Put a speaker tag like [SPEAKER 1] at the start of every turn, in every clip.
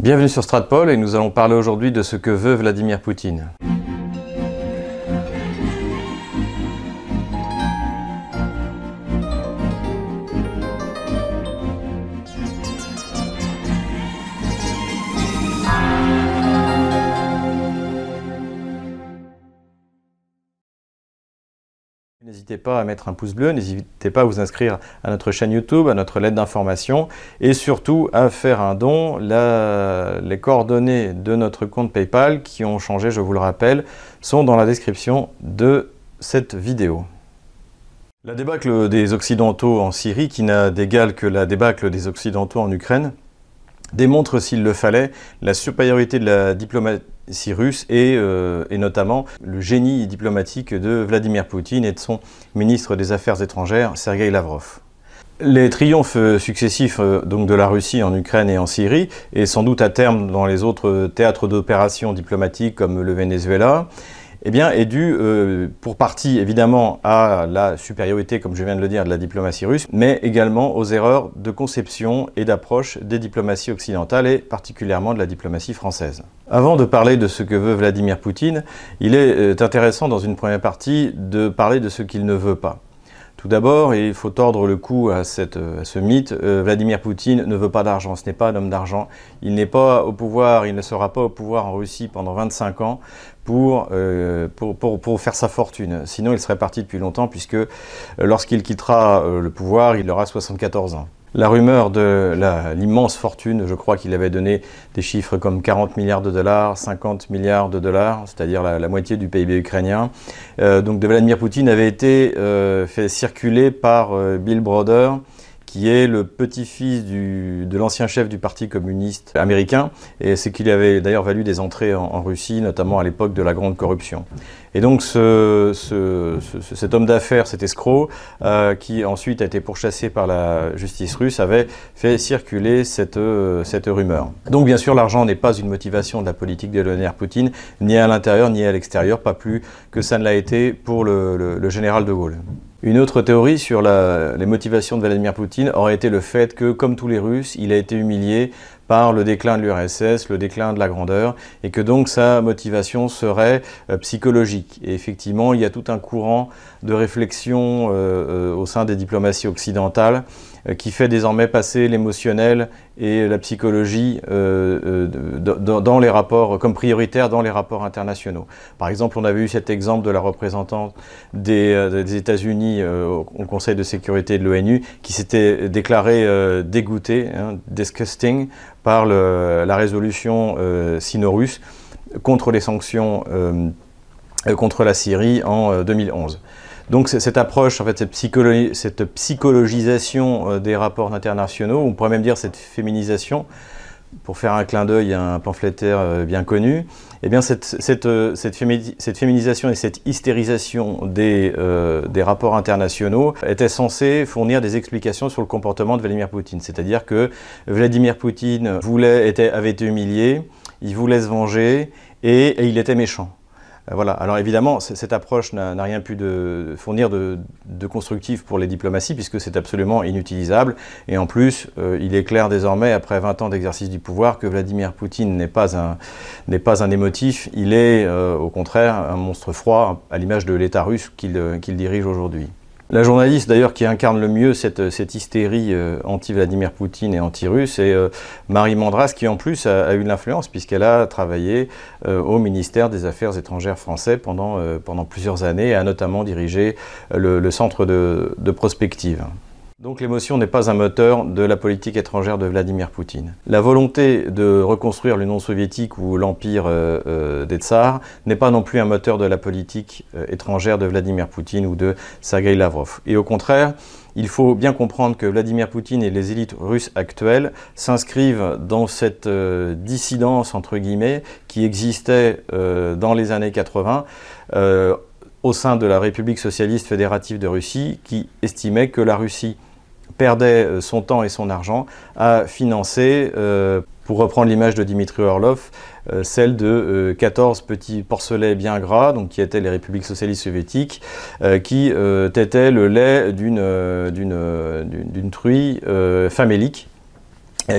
[SPEAKER 1] Bienvenue sur Stratpol et nous allons parler aujourd'hui de ce que veut Vladimir Poutine. N'hésitez pas à mettre un pouce bleu, n'hésitez pas à vous inscrire à notre chaîne YouTube, à notre lettre d'information et surtout à faire un don. les coordonnées de notre compte PayPal qui ont changé, je vous le rappelle, sont dans la description de cette vidéo. La débâcle des Occidentaux en Syrie, qui n'a d'égal que la débâcle des Occidentaux en Ukraine, démontre, s'il le fallait, la supériorité de la diplomatie russe euh, et, notamment le génie diplomatique de Vladimir Poutine et de son ministre des Affaires étrangères, Sergei Lavrov. Les triomphes successifs euh, donc de la Russie en Ukraine et en Syrie, et sans doute à terme dans les autres théâtres d'opérations diplomatiques comme le Venezuela, eh bien, est dû euh, pour partie évidemment à la supériorité, comme je viens de le dire, de la diplomatie russe, mais également aux erreurs de conception et d'approche des diplomaties occidentales et particulièrement de la diplomatie française. Avant de parler de ce que veut Vladimir Poutine, il est euh, intéressant dans une première partie de parler de ce qu'il ne veut pas. Tout d'abord, il faut tordre le cou à, ce mythe. Euh, Vladimir Poutine ne veut pas d'argent, ce n'est pas un homme d'argent. Il n'est pas au pouvoir, il ne sera pas au pouvoir en Russie pendant 25 ans euh, pour, pour, pour, faire sa fortune. Sinon, il serait parti depuis longtemps, puisque euh, lorsqu'il quittera le pouvoir, il aura 74 ans. La rumeur de l'immense fortune, je crois qu'il avait donné des chiffres comme 40 milliards de dollars, 50 milliards de dollars, c'est-à-dire la, moitié du PIB ukrainien, euh, donc de Vladimir Poutine avait été euh, fait circuler par euh, Bill Browder, qui est le petit-fils de l'ancien chef du Parti communiste américain, et c'est qui lui avait d'ailleurs valu des entrées en, Russie, notamment à l'époque de la grande corruption. Et donc ce, cet homme d'affaires, cet escroc, euh, qui ensuite a été pourchassé par la justice russe, avait fait circuler cette, euh, cette rumeur. Donc bien sûr, l'argent n'est pas une motivation de la politique de Vladimir Poutine, ni à l'intérieur ni à l'extérieur, pas plus que ça ne l'a été pour le général de Gaulle. Une autre théorie sur les motivations de Vladimir Poutine aurait été le fait que, comme tous les Russes, il a été humilié par le déclin de l'URSS, le déclin de la grandeur, et que donc sa motivation serait euh, psychologique. Et effectivement, il y a tout un courant de réflexion euh, euh, au sein des diplomaties occidentales qui fait désormais passer l'émotionnel et la psychologie dans les rapports, comme prioritaire dans les rapports internationaux. Par exemple, on avait eu cet exemple de la représentante des, États-Unis au Conseil de sécurité de l'ONU qui s'était déclarée dégoûtée, hein, disgusting, par la résolution euh, sino-russe contre les sanctions euh, contre la Syrie en 2011. Euh, Donc cette approche, en fait, cette, psychologisation des rapports internationaux, on pourrait même dire cette féminisation, pour faire un clin d'œil à un pamphlétaire bien connu, eh bien cette, féminisation et cette hystérisation des, rapports internationaux étaient censées fournir des explications sur le comportement de Vladimir Poutine. C'est-à-dire que Vladimir Poutine voulait, était, avait été humilié, il voulait se venger et il était méchant. Euh, voilà. Alors évidemment, cette approche n'a rien pu de fournir de, constructif pour les diplomaties puisque c'est absolument inutilisable. Et en plus, euh, il est clair désormais, après 20 ans d'exercice du pouvoir, que Vladimir Poutine n'est pas un, pas un émotif, il est euh, au contraire un monstre froid à l'image de l'État russe qu'il dirige aujourd'hui. La journaliste d'ailleurs qui incarne le mieux cette, hystérie euh, anti-Vladimir Poutine et anti-russe est euh, Marie Mandras qui en plus a, eu de l'influence puisqu'elle a travaillé euh, au ministère des Affaires étrangères français pendant, plusieurs années et a notamment dirigé le, centre de, de prospective. Donc l'émotion n'est pas un moteur de la politique étrangère de Vladimir Poutine. La volonté de reconstruire l'Union soviétique ou l'empire euh, euh, des tsars n'est pas non plus un moteur de la politique euh, étrangère de Vladimir Poutine ou de Sergei Lavrov. Et au contraire, il faut bien comprendre que Vladimir Poutine et les élites russes actuelles s'inscrivent dans cette dissidence, entre guillemets, qui existait dans les années 80 au sein de la République socialiste fédérative de Russie, qui estimait que la Russie perdait euh, son temps et son argent à financer, euh, pour reprendre l'image de Dimitri Orlov, euh, celle de 14 petits porcelets bien gras, donc qui étaient les républiques socialistes soviétiques, qui étaient le lait d'une truie famélique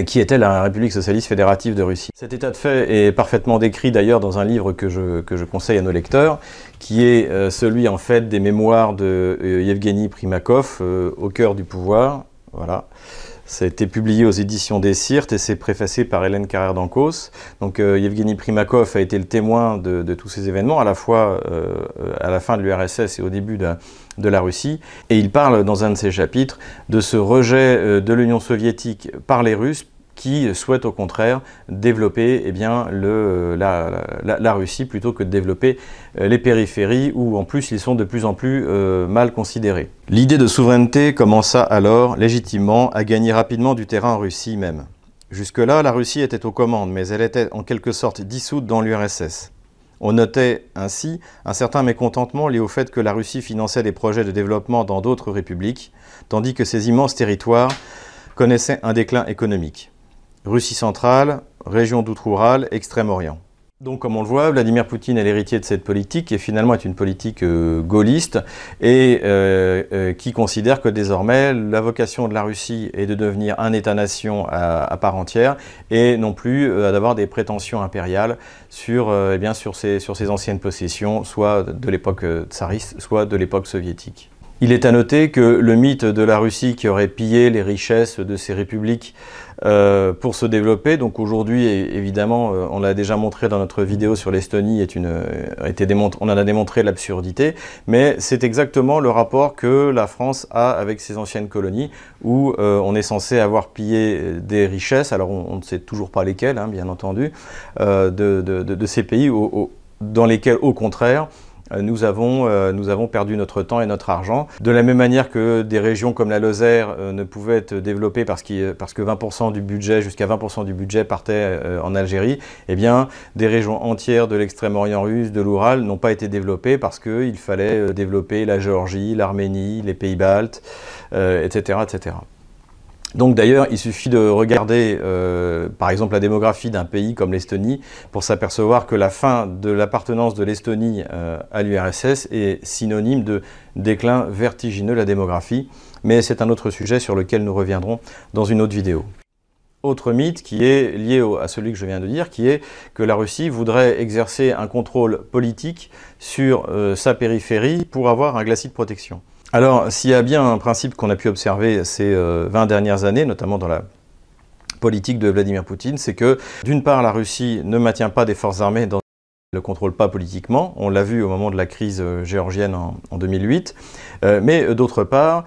[SPEAKER 1] qui était la République socialiste fédérative de Russie. Cet état de fait est parfaitement décrit d'ailleurs dans un livre que je, que je conseille à nos lecteurs, qui est celui en fait des mémoires de Yevgeny Primakov, Au cœur du pouvoir. Voilà. Ça a été publié aux éditions des Cirtes et c'est préfacé par Hélène Carrère d'Ancos. Donc euh, Yevgeny Primakov a été le témoin de, tous ces événements, à la fois euh, à la fin de l'URSS et au début de, de, la Russie. Et il parle dans un de ses chapitres de ce rejet euh, de l'Union soviétique par les Russes qui souhaitent au contraire développer eh bien, le, la, Russie plutôt que de développer euh, les périphéries où en plus ils sont de plus en plus euh, mal considérés. L'idée de souveraineté commença alors légitimement à gagner rapidement du terrain en Russie même. Jusque-là, la Russie était aux commandes, mais elle était en quelque sorte dissoute dans l'URSS. On notait ainsi un certain mécontentement lié au fait que la Russie finançait des projets de développement dans d'autres républiques, tandis que ces immenses territoires connaissaient un déclin économique. Russie centrale, région d'outre-Oural, Extrême-Orient. Donc, comme on le voit, Vladimir Poutine est l'héritier de cette politique, qui finalement est une politique euh, gaulliste et euh, euh, qui considère que désormais la vocation de la Russie est de devenir un État-nation à, part entière et non plus d'avoir des prétentions impériales sur, eh bien, sur, ses, ses anciennes possessions, soit de l'époque tsariste, soit de l'époque soviétique. Il est à noter que le mythe de la Russie qui aurait pillé les richesses de ces républiques euh, pour se développer, donc aujourd'hui évidemment, euh, on l'a déjà montré dans notre vidéo sur l'Estonie, est une, été on en a démontré l'absurdité, mais c'est exactement le rapport que la France a avec ses anciennes colonies, où euh, on est censé avoir pillé des richesses, alors on, ne sait toujours pas lesquelles, hein, bien entendu, de, ces pays dans lesquels au contraire, euh, nous avons, euh, nous avons perdu notre temps et notre argent. De la même manière que des régions comme la Lozère euh, ne pouvaient être développées parce, parce que 20% du budget, jusqu'à 20% du budget partait en Algérie, eh bien, des régions entières de l'extrême-orient russe, de l'Oural, n'ont pas été développées parce qu'il fallait développer la Géorgie, l'Arménie, les pays baltes, etc., etc. Donc d'ailleurs, il suffit de regarder euh, par exemple la démographie d'un pays comme l'Estonie pour s'apercevoir que la fin de l'appartenance de l'Estonie euh, à l'URSS est synonyme de déclin vertigineux de la démographie, mais c'est un autre sujet sur lequel nous reviendrons dans une autre vidéo. Autre mythe qui est lié à celui que je viens de dire, qui est que la Russie voudrait exercer un contrôle politique sur euh, sa périphérie pour avoir un glacis de protection. Alors, s'il y a bien un principe qu'on a pu observer ces 20 euh, dernières années, notamment dans la politique de Vladimir Poutine, c'est que d'une part, la Russie ne maintient pas des forces armées dans ne le contrôle pas politiquement, on l'a vu au moment de la crise euh, géorgienne en, 2008, euh, mais d'autre part,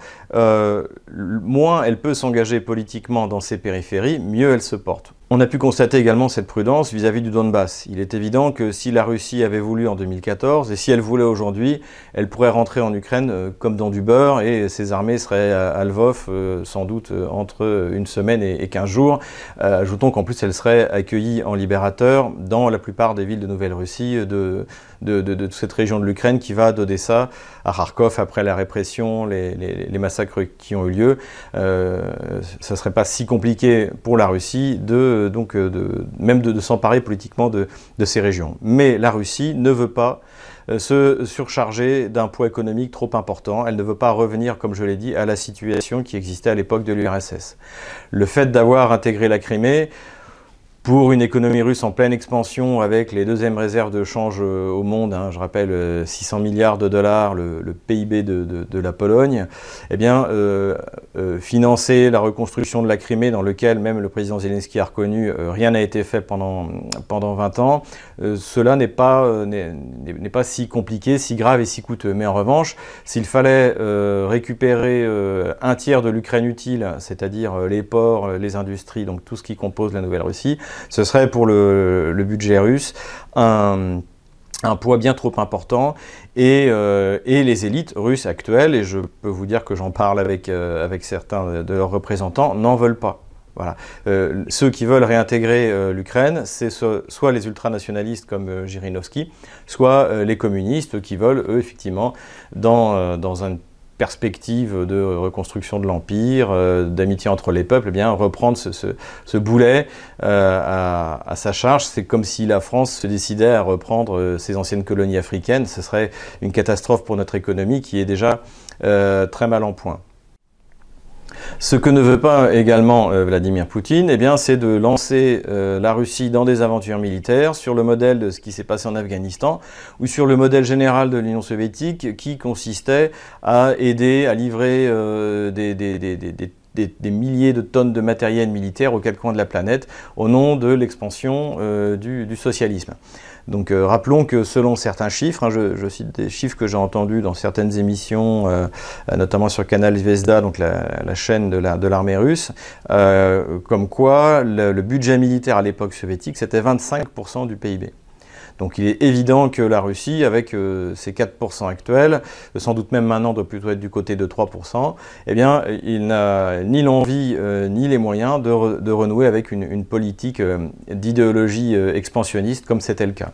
[SPEAKER 1] moins elle peut s'engager politiquement dans ses périphéries, mieux elle se porte. On a pu constater également cette prudence vezà-vis du Donbass. Il est évident que si la Russie avait voulu en 2014 et si elle voulait aujourd'hui, elle pourrait rentrer en Ukraine euh, comme dans du beurre et ses armées seraient à Lvov euh, sans doute euh, entre une semaine et 15 jours. ajoutons qu'en plus elle serait accueillie en libérateur dans la plupart des villes de Nouvelle-Russie de, de, cette région de l'Ukraine qui va d'Odessa à Kharkov après la répression, les, massacres qui ont eu lieu. ça ne serait pas si compliqué pour la Russie de donc, euh, de, même de, s'emparer politiquement de, ces régions. Mais la Russie ne veut pas euh, se surcharger d'un poids économique trop important. Elle ne veut pas revenir, comme je l'ai dit, à la situation qui existait à l'époque de l'URSS. Le fait d'avoir intégré la Crimée, pour une économie russe en pleine expansion avec les deuxièmes réserves de change euh, au monde, hein, je rappelle 600 euh, milliards de dollars, le, PIB de, la Pologne, eh bien, euh, financer la reconstruction de la Crimée dans lequel même le président Zelensky a reconnu rien n'a été fait pendant, pendant 20 ans, cela n'est pas, n'est pas si compliqué, si grave et si coûteux. Mais en revanche, s'il fallait récupérer un tiers de l'Ukraine utile, c'est-à-dire les ports, les industries, donc tout ce qui compose la Nouvelle-Russie, ce serait pour le, budget russe un, poids bien trop important euh, et, les élites russes actuelles, et je peux vous dire que j'en parle avec, euh, avec certains de leurs représentants, n'en veulent pas. Voilà. Euh, ceux qui veulent réintégrer l'Ukraine, c'est soit les ultranationalistes comme Jirinovski, soit les communistes qui veulent, eux, effectivement, dans, dans un perspective de reconstruction de l'Empire, euh, d'amitié entre les peuples, eh bien, reprendre ce, boulet euh, à, sa charge. C'est comme si la France se décidait à reprendre euh, ses anciennes colonies africaines. Ce serait une catastrophe pour notre économie qui est déjà très mal en point. Ce que ne veut pas également euh, Vladimir Poutine, eh bien, c'est de lancer euh, la Russie dans des aventures militaires sur le modèle de ce qui s'est passé en Afghanistan ou sur le modèle général de l'Union soviétique qui consistait à aider à livrer euh, des, des, milliers de tonnes de matériel militaire aux quatre coins de la planète au nom de l'expansion du, socialisme. Donc euh, rappelons que selon certains chiffres, hein, je, cite des chiffres que j'ai entendus dans certaines émissions, euh, notamment sur Canal Zvezda, donc la, chaîne de l'armée russe, euh, comme quoi le, budget militaire à l'époque soviétique, c'était 25% du PIB. Donc il est évident que la Russie, avec euh, ses 4% actuels, sans doute même maintenant doit plutôt être du côté de 3%, eh bien, il n'a ni l'envie euh, ni les moyens de, renouer avec une, politique euh, d'idéologie expansionniste comme c'était le cas.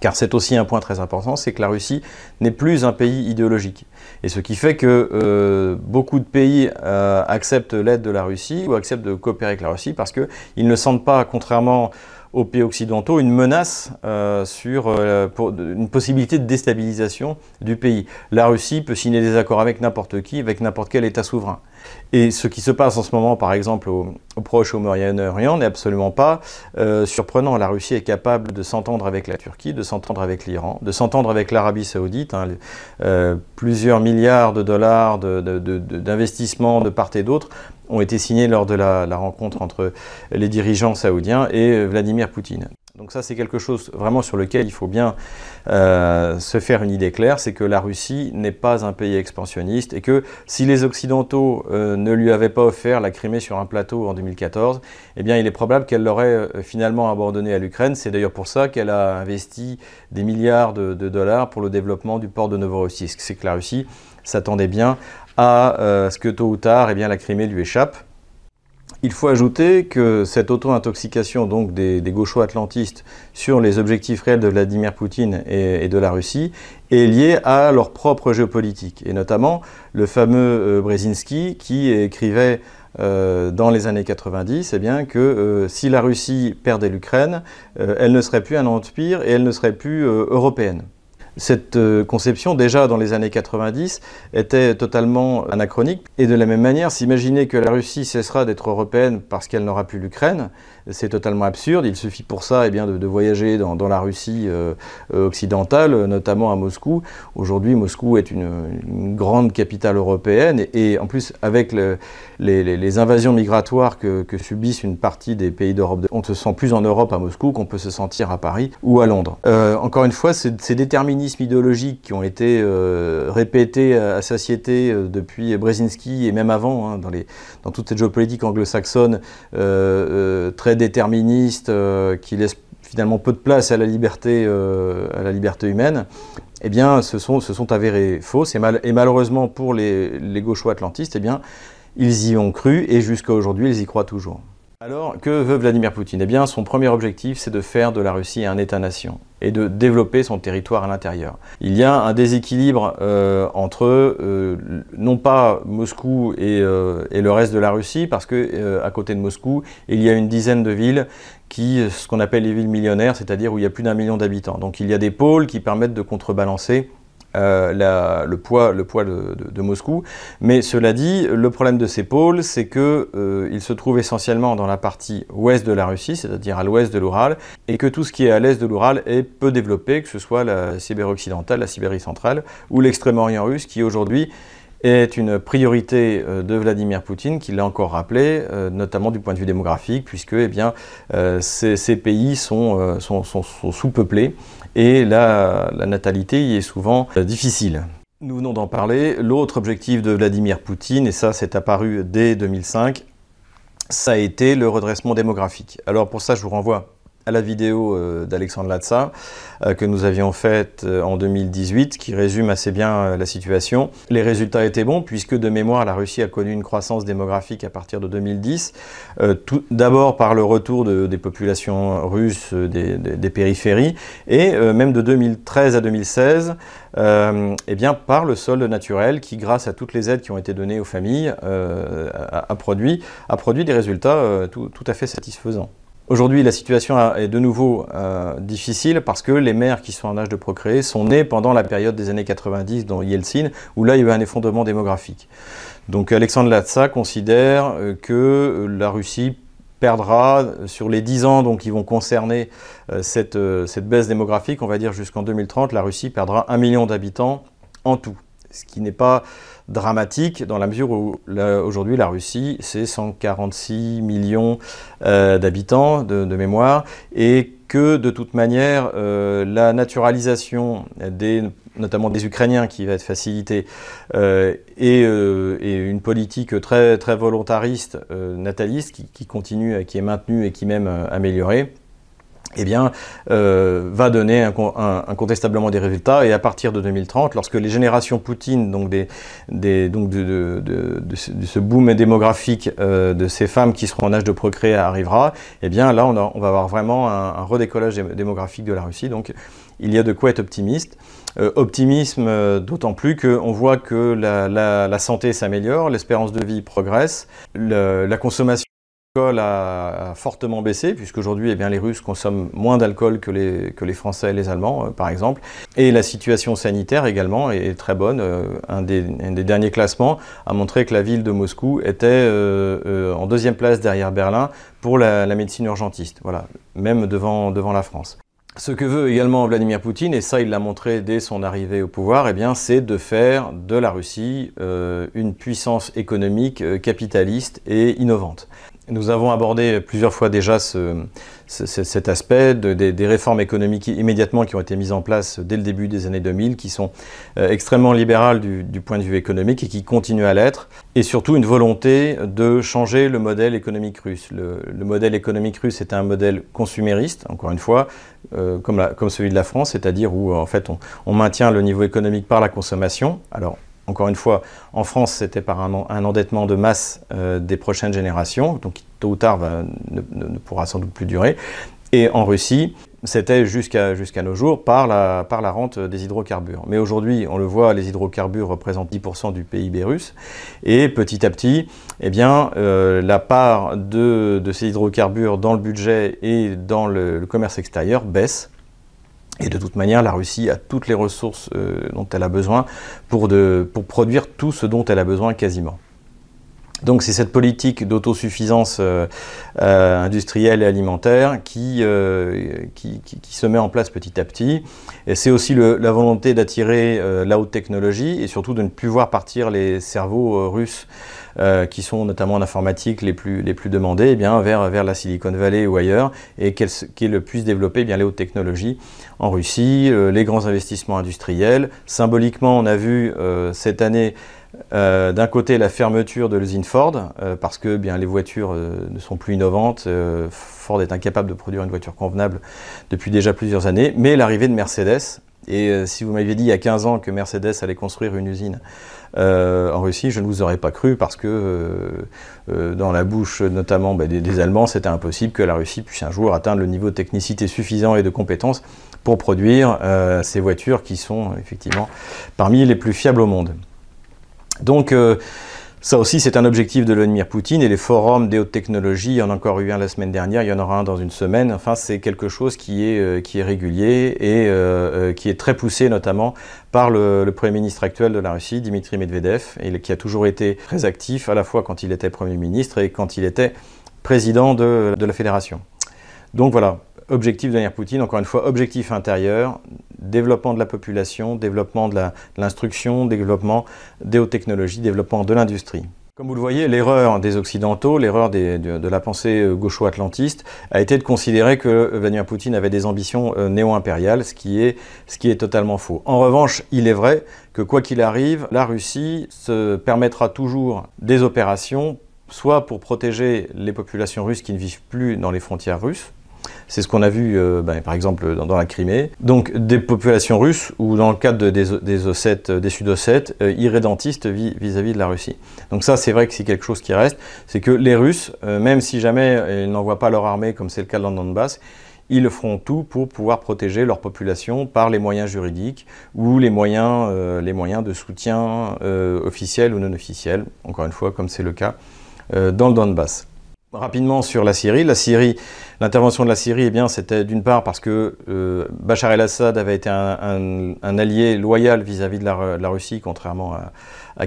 [SPEAKER 1] Car c'est aussi un point très important, c'est que la Russie n'est plus un pays idéologique. Et ce qui fait que beaucoup de pays acceptent l'aide de la Russie ou acceptent de coopérer avec la Russie parce qu'ils ne sentent pas, contrairement aux pays occidentaux une menace euh, sur euh, une possibilité de déstabilisation du pays. La Russie peut signer des accords avec n'importe qui, avec n'importe quel État souverain. Et ce qui se passe en ce moment, par exemple, au, Proche, au Moyen-Orient, n'est absolument pas euh, surprenant. La Russie est capable de s'entendre avec la Turquie, de s'entendre avec l'Iran, de s'entendre avec l'Arabie saoudite. Hein, plusieurs milliards de dollars d'investissements de, de, part et d'autre ont été signés lors de la, rencontre entre les dirigeants saoudiens et Vladimir Poutine. Donc ça, c'est quelque chose vraiment sur lequel il faut bien euh, se faire une idée claire, c'est que la Russie n'est pas un pays expansionniste et que si les Occidentaux euh, ne lui avaient pas offert la Crimée sur un plateau en 2014, eh bien il est probable qu'elle l'aurait euh, finalement abandonné à l'Ukraine. C'est d'ailleurs pour ça qu'elle a investi des milliards de, de, dollars pour le développement du port de Novorossiysk. C'est que la Russie s'attendait bien à euh, ce que tôt ou tard, eh bien, la Crimée lui échappe. Il faut ajouter que cette auto-intoxication des, gauchois atlantistes sur les objectifs réels de Vladimir Poutine et, de la Russie est liée à leur propre géopolitique, et notamment le fameux euh, Brzezinski qui écrivait euh, dans les années 90 eh bien, que si la Russie perdait l'Ukraine, elle ne serait plus un empire et elle ne serait plus européenne. Cette euh, conception, déjà dans les années 90, était totalement anachronique. Et de la même manière, s'imaginer que la Russie cessera d'être européenne parce qu'elle n'aura plus l'Ukraine, c'est totalement absurde. Il suffit pour ça eh bien, de, voyager dans, la Russie euh, occidentale, notamment à Moscou. Aujourd'hui, Moscou est une, grande capitale européenne et, en plus, avec les, invasions migratoires que, subissent une partie des pays d'Europe, on ne se sent plus en Europe à Moscou qu'on peut se sentir à Paris ou à Londres. Euh, encore une fois, ces idéologiques qui ont été euh, répétés à, satiété depuis Brzezinski et même avant, hein, dans, les, dans toute cette géopolitique anglo-saxonne très déterministe euh, qui laisse finalement peu de place à la liberté, euh, à la liberté humaine, eh bien, se sont, se sont avérés fausses. Et, mal, et malheureusement pour les, les gauchois atlantistes, eh bien, ils y ont cru et jusqu'à aujourd'hui, ils y croient toujours. Alors, que veut Vladimir Poutine? Eh bien, son premier objectif, c'est de faire de la Russie un État-nation et de développer son territoire à l'intérieur. Il y a un déséquilibre euh, entre euh, non pas Moscou euh, et, le reste de la Russie, parce que à côté de Moscou, il y a une dizaine de villes qui, ce qu'on appelle les villes millionnaires, c'est-à-dire où il y a plus d'un million d'habitants. Donc il y a des pôles qui permettent de contrebalancer euh, le poids, le poids de, Moscou. Mais cela dit, le problème de ces pôles, c'est qu'ils euh, se trouvent essentiellement dans la partie ouest de la Russie, c'est-à-dire à, l'ouest de l'Oural, et que tout ce qui est à l'est de l'Oural est peu développé, que ce soit la Sibérie occidentale, la Sibérie centrale ou l'extrême-orient russe, qui aujourd'hui est une priorité euh, de Vladimir Poutine, qui l'a encore rappelé, euh, notamment du point de vue démographique, puisque eh bien, ces, pays sont, sous-peuplés et la, natalité y est souvent euh, difficile. Nous venons d'en parler. L'autre objectif de Vladimir Poutine, et ça c'est apparu dès 2005, ça a été le redressement démographique. Alors pour ça, je vous renvoie à la vidéo euh, d'Alexandre Latsa euh, que nous avions faite euh, en 2018 qui résume assez bien la situation. Les résultats étaient bons puisque de mémoire la Russie a connu une croissance démographique à partir de 2010, d'abord par le retour des populations russes des, périphéries et même de 2013 à 2016 eh bien, par le solde naturel qui, grâce à toutes les aides qui ont été données aux familles, a produit des résultats tout à fait satisfaisants. Aujourd'hui, la situation est de nouveau euh, difficile parce que les mères qui sont en âge de procréer sont nées pendant la période des années 90 dans Yeltsin, où là, il y a eu un effondrement démographique. Donc Alexandre Latsa considère que la Russie perdra sur les 10 ans donc, qui vont concerner cette, cette baisse démographique, on va dire jusqu'en 2030, la Russie perdra un million d'habitants en tout. Ce qui n'est pas dramatique dans la mesure où aujourd'hui la Russie c'est 146 millions euh, d'habitants de, mémoire et que de toute manière euh, la naturalisation des notamment des Ukrainiens qui va être facilitée euh, et, une politique très très volontariste nataliste qui, qui, continue qui est maintenue et qui même améliorée eh bien, euh, va donner incontestablement des résultats. Et à partir de 2030, lorsque les générations Poutine, donc, de, ce boom démographique euh, de ces femmes qui seront en âge de procréer arrivera, eh bien là, on, va avoir vraiment un, redécollage démographique de la Russie. Donc, il y a de quoi être optimiste. Euh, optimisme d'autant plus qu'on voit que la, santé s'améliore, l'espérance de vie progresse, la consommation L'alcool a, fortement baissé, puisqu'aujourd'hui, eh bien, les Russes consomment moins d'alcool que les, Français et les Allemands, euh, par exemple. Et la situation sanitaire également est très bonne. Euh, un, des, derniers classements a montré que la ville de Moscou était euh, en deuxième place derrière Berlin pour la, la, médecine urgentiste, voilà, même devant, devant la France. Ce que veut également Vladimir Poutine, et ça il l'a montré dès son arrivée au pouvoir, eh bien, c'est de faire de la Russie une puissance économique capitaliste et innovante. Nous avons abordé plusieurs fois déjà cet aspect des, réformes économiques immédiatement qui ont été mises en place dès le début des années 2000, qui sont euh, extrêmement libérales du, point de vue économique et qui continuent à l'être, et surtout une volonté de changer le modèle économique russe. Le, modèle économique russe est un modèle consumériste, encore une fois, euh, comme, celui de la France, c'est-à-dire où en fait on, maintient le niveau économique par la consommation. Encore une fois, en France, c'était par un, endettement de masse euh, des prochaines générations, donc tôt ou tard ne, pourra sans doute plus durer. Et en Russie, c'était jusqu'à nos jours par la, rente des hydrocarbures. Mais aujourd'hui, on le voit, les hydrocarbures représentent 10% du PIB russe. Et petit à petit, eh bien, euh, la part de, ces hydrocarbures dans le budget et dans le commerce extérieur baisse. Et de toute manière, la Russie a toutes les ressources euh, dont elle a besoin pour, pour, produire tout ce dont elle a besoin quasiment. Donc c'est cette politique d'autosuffisance euh, euh, industrielle et alimentaire qui, qui, se met en place petit à petit. Et c'est aussi la volonté d'attirer la haute technologie et surtout de ne plus voir partir les cerveaux russes euh, qui sont notamment en informatique les plus, les demandés, eh vers, la Silicon Valley ou ailleurs, et qu'elles puissent développer eh les hautes technologies en Russie, euh, les grands investissements industriels. Symboliquement, on a vu euh, cette année d'un côté la fermeture de l'usine Ford, parce que bien, les voitures ne sont plus innovantes, Ford est incapable de produire une voiture convenable depuis déjà plusieurs années, mais l'arrivée de Mercedes, et si vous m'aviez dit il y a 15 ans que Mercedes allait construire une usine euh, en Russie, je ne vous aurais pas cru parce que euh, euh, dans la bouche notamment bah, des, Allemands, c'était impossible que la Russie puisse un jour atteindre le niveau de technicité suffisant et de compétence pour produire ces voitures qui sont effectivement parmi les plus fiables au monde. Donc ça aussi, c'est un objectif de Vladimir Poutine et les forums des hautes technologies, il y en a encore eu un la semaine dernière, il y en aura un dans une semaine. Enfin, c'est quelque chose qui est, euh, qui est régulier et euh, euh, qui est très poussé notamment par le, Premier ministre actuel de la Russie, Dimitri Medvedev, et qui a toujours été très actif à la fois quand il était Premier ministre et quand il était président de, de la fédération. Donc voilà, objectif de Vladimir Poutine, encore une fois, objectif intérieur, développement de la population, développement de l'instruction, développement des hautes technologies, développement de l'industrie. Comme vous le voyez, l'erreur des Occidentaux, l'erreur de, la pensée euh, gaucho-atlantiste, a été de considérer que Vladimir Poutine avait des ambitions euh, néo-impériales, ce, ce qui est totalement faux. En revanche, il est vrai que quoi qu'il arrive, la Russie se permettra toujours des opérations, soit pour protéger les populations russes qui ne vivent plus dans les frontières russes, c'est ce qu'on a vu, euh, ben, par exemple, dans, la Crimée. Donc, des populations russes, ou dans le cadre des, des, Ossètes, des Sud-Ossètes, euh, irrédentistes vis-à-vis de la Russie. Donc ça, c'est vrai que c'est quelque chose qui reste. C'est que les Russes, euh, même si jamais ils n'envoient pas leur armée, comme c'est le cas dans le Donbass, ils feront tout pour pouvoir protéger leur population par les moyens juridiques ou les moyens, les moyens de soutien officiels ou non officiels, encore une fois, comme c'est le cas dans le Donbass. Rapidement sur la Syrie. La Syrie, l'intervention de la Syrie, eh bien, c'était d'une part parce que euh, Bachar el-Assad avait été un, allié loyal vis-à-vis de, la, Russie, contrairement à,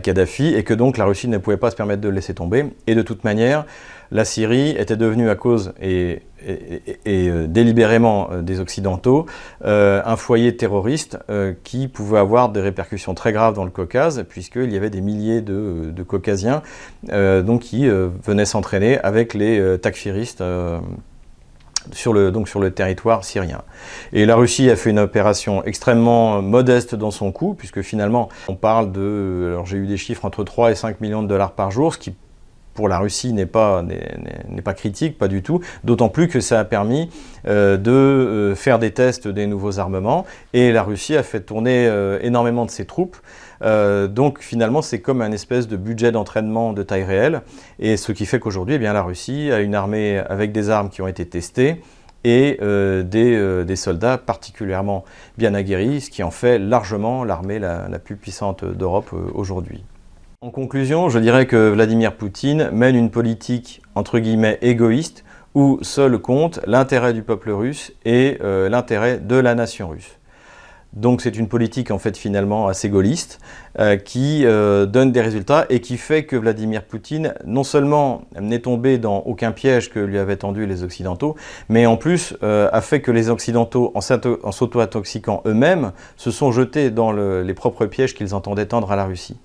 [SPEAKER 1] Kadhafi, et que donc la Russie ne pouvait pas se permettre de le laisser tomber. Et de toute manière, la Syrie était devenue à cause et, euh, délibérément euh, des Occidentaux un foyer terroriste qui pouvait avoir des répercussions très graves dans le Caucase, puisqu'il y avait des milliers de, Caucasiens donc, qui venaient s'entraîner avec les euh, takfiristes euh, sur le, donc sur le territoire syrien. Et la Russie a fait une opération extrêmement modeste dans son coût, puisque finalement, on parle de. Alors j'ai eu des chiffres entre 3 et 5 millions de dollars par jour, ce qui pour la Russie n'est pas, n'est, pas critique, pas du tout, d'autant plus que ça a permis euh, de faire des tests des nouveaux armements, et la Russie a fait tourner énormément de ses troupes euh, donc finalement, c'est comme un espèce de budget d'entraînement de taille réelle. Et ce qui fait qu'aujourd'hui, eh bien, la Russie a une armée avec des armes qui ont été testées et euh, euh, des, soldats particulièrement bien aguerris, ce qui en fait largement l'armée la, la, plus puissante d'Europe aujourd'hui. En conclusion, je dirais que Vladimir Poutine mène une politique entre guillemets égoïste où seul compte l'intérêt du peuple russe et l'intérêt de la nation russe. Donc c'est une politique en fait finalement assez gaulliste euh, qui euh, donne des résultats et qui fait que Vladimir Poutine non seulement n'est tombé dans aucun piège que lui avaient tendu les Occidentaux, mais en plus euh, a fait que les Occidentaux, en s'auto-intoxiquant eux-mêmes, se sont jetés dans les propres pièges qu'ils entendaient tendre à la Russie.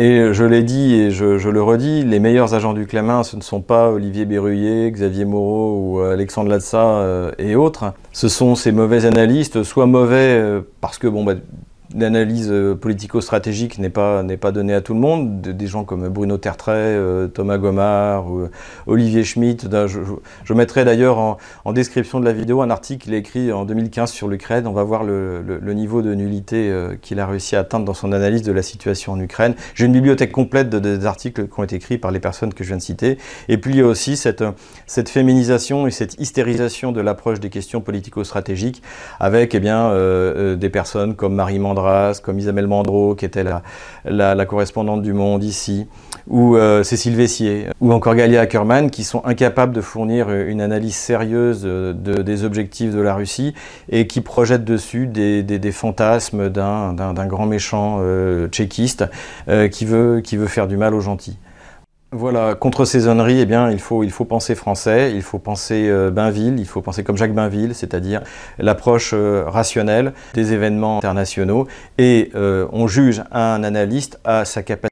[SPEAKER 1] Et je l'ai dit et je, le redis, les meilleurs agents du Clément, ce ne sont pas Olivier Berruyer, Xavier Moreau ou Alexandre Latza euh, et autres. Ce sont ces mauvais analystes, soit mauvais euh, parce que bon, bah, l'analyse euh, politico-stratégique n'est pas, n'est pas donnée à tout le monde. Des gens comme Bruno Tertrais, euh, Thomas Gomard euh, Olivier Schmitt. Je, mettrai d'ailleurs en, description de la vidéo un article qu'il a écrit en 2015 sur l'Ukraine. On va voir le, niveau de nullité qu'il a réussi à atteindre dans son analyse de la situation en Ukraine. J'ai une bibliothèque complète de, des articles qui ont été écrits par les personnes que je viens de citer. Et puis il y a aussi cette, cette féminisation et cette hystérisation de l'approche des questions politico-stratégiques avec eh bien, des personnes comme Marie Mandra comme Isabelle Mandreau, qui était la, correspondante du Monde ici, ou euh, Cécile Vessier, ou encore Galia Ackerman, qui sont incapables de fournir une analyse sérieuse des objectifs de la Russie et qui projettent dessus des, fantasmes d'un grand méchant euh, tchéquiste euh, qui, veut, qui veut faire du mal aux gentils. Voilà, contre saisonnerie, eh bien, il faut, il faut penser français, il faut penser euh, Bainville, il faut penser comme Jacques Bainville, c'est-à-dire l'approche euh, rationnelle des événements internationaux, et euh, on juge un analyste à sa capacité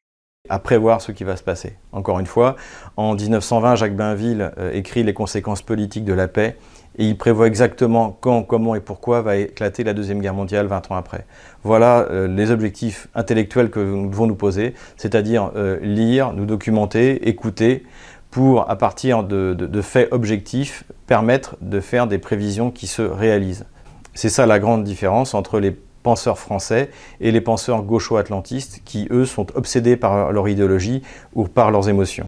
[SPEAKER 1] à prévoir ce qui va se passer. Encore une fois, en 1920, Jacques Bainville écrit les conséquences politiques de la paix et il prévoit exactement quand, comment et pourquoi va éclater la Deuxième Guerre mondiale 20 ans après. Voilà euh, les objectifs intellectuels que nous devons nous poser, c'est-à-dire euh, lire, nous documenter, écouter, pour, à partir de, faits objectifs, permettre de faire des prévisions qui se réalisent. C'est ça la grande différence entre les penseurs français et les penseurs gaucho-atlantistes qui, eux, sont obsédés par leur idéologie ou par leurs émotions.